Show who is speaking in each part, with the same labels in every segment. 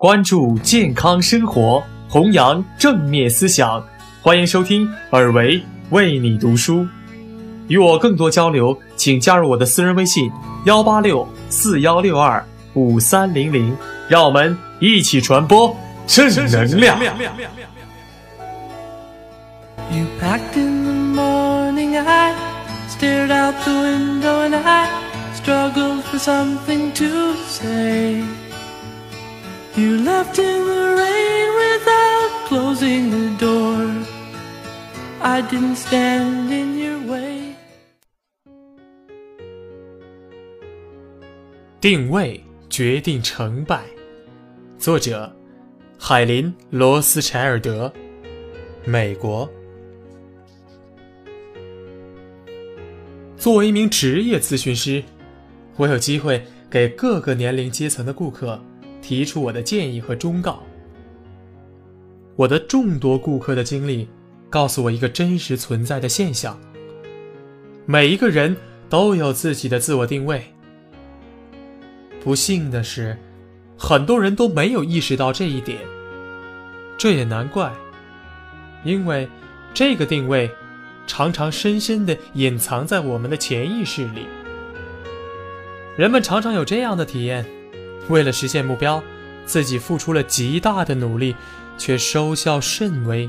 Speaker 1: 关注健康生活，弘扬正面思想。欢迎收听尔维为你读书。与我更多交流，请加入我的私人微信：幺八六四幺六二五三零零。让我们一起传播正能量。
Speaker 2: You You left in the rain without closing the door. I didn't stand in your way.
Speaker 1: 定位决定成败。作者：海林·罗斯柴尔德，美国。作为一名职业咨询师，我有机会给各个年龄阶层的顾客提出我的建议和忠告。我的众多顾客的经历告诉我一个真实存在的现象：每一个人都有自己的自我定位。不幸的是，很多人都没有意识到这一点。这也难怪，因为这个定位常常深深地隐藏在我们的潜意识里。人们常常有这样的体验：为了实现目标，自己付出了极大的努力，却收效甚微。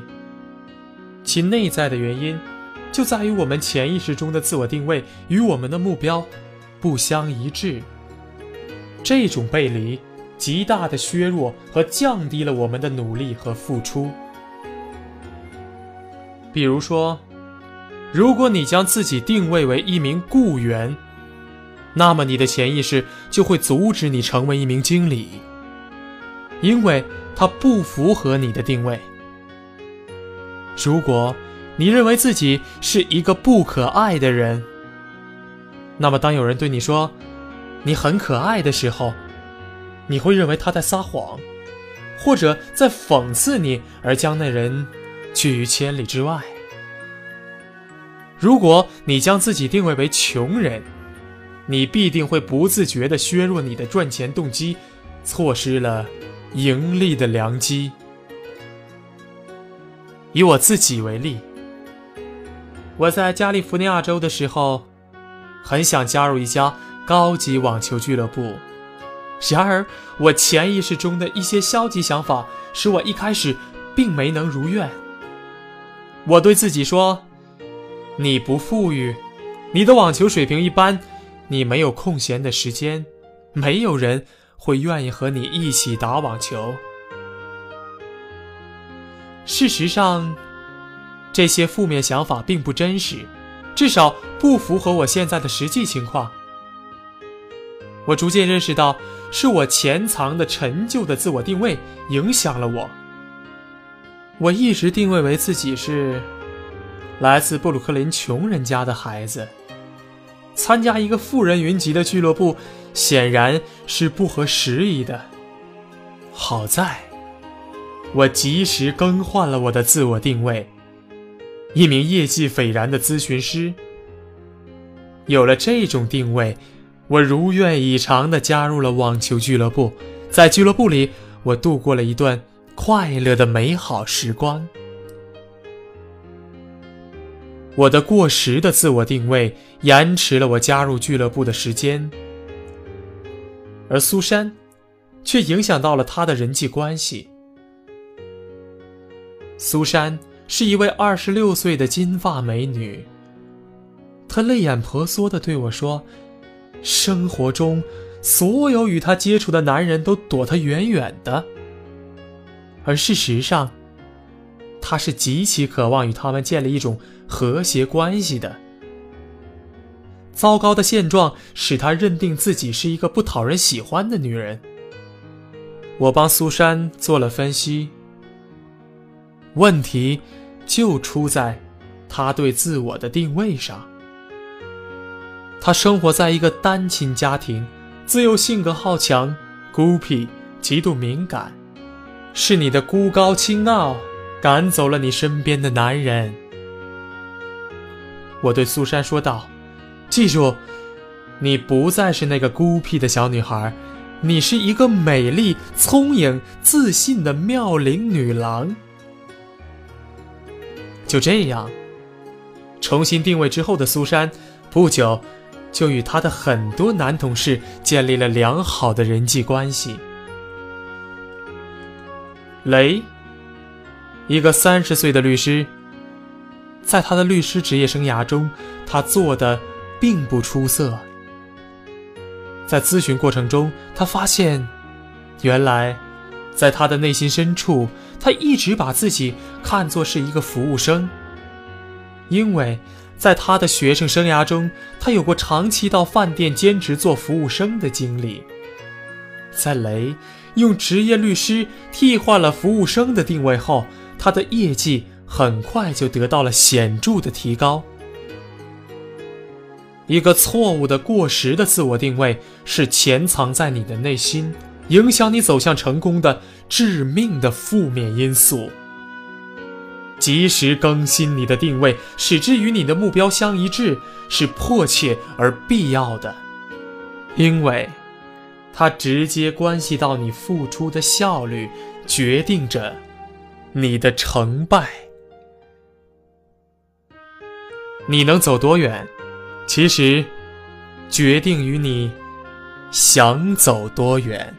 Speaker 1: 其内在的原因，就在于我们潜意识中的自我定位与我们的目标不相一致。这种背离，极大的削弱和降低了我们的努力和付出。比如说，如果你将自己定位为一名雇员，那么你的潜意识就会阻止你成为一名经理，因为它不符合你的定位。如果你认为自己是一个不可爱的人，那么当有人对你说，你很可爱的时候，你会认为他在撒谎，或者在讽刺你，而将那人拒于千里之外。如果你将自己定位为穷人，你必定会不自觉地削弱你的赚钱动机，错失了盈利的良机。以我自己为例，我在加利福尼亚州的时候，很想加入一家。高级网球俱乐部。然而，我潜意识中的一些消极想法使我一开始并没能如愿。我对自己说：“你不富裕，你的网球水平一般，你没有空闲的时间，没有人会愿意和你一起打网球。”事实上，这些负面想法并不真实，至少不符合我现在的实际情况。我逐渐认识到，是我潜藏的陈旧的自我定位影响了我。我一直定位为自己是来自布鲁克林穷人家的孩子，参加一个富人云集的俱乐部显然是不合时宜的。好在，我及时更换了我的自我定位，一名业绩斐然的咨询师。有了这种定位。我如愿以偿地加入了网球俱乐部，在俱乐部里，我度过了一段快乐的美好时光。我的过时的自我定位延迟了我加入俱乐部的时间，而苏珊却影响到了她的人际关系。苏珊是一位二十六岁的金发美女，她泪眼婆娑地对我说。生活中，所有与她接触的男人都躲她远远的，而事实上，他是极其渴望与他们建立一种和谐关系的。糟糕的现状使他认定自己是一个不讨人喜欢的女人。我帮苏珊做了分析，问题就出在她对自我的定位上。他生活在一个单亲家庭，自幼性格好强、孤僻、极度敏感，是你的孤高清傲赶走了你身边的男人。我对苏珊说道：“记住，你不再是那个孤僻的小女孩，你是一个美丽、聪颖、自信的妙龄女郎。就这样，重新定位之后的苏珊，不久就与她的很多男同事建立了良好的人际关系。雷，一个三十岁的律师，在他的律师职业生涯中，他做的并不出色。在咨询过程中，他发现，原来，在他的内心深处，他一直把自己看作是一个服务生。因为，在他的学生生涯中，他有过长期到饭店兼职做服务生的经历。在雷用职业律师替换了服务生的定位后，他的业绩很快就得到了显著的提高。一个错误的、过时的自我定位是潜藏在你的内心，影响你走向成功的致命的负面因素。及时更新你的定位，使之与你的目标相一致，是迫切而必要的，因为它直接关系到你付出的效率，决定着你的成败。你能走多远？其实，决定于你想走多远。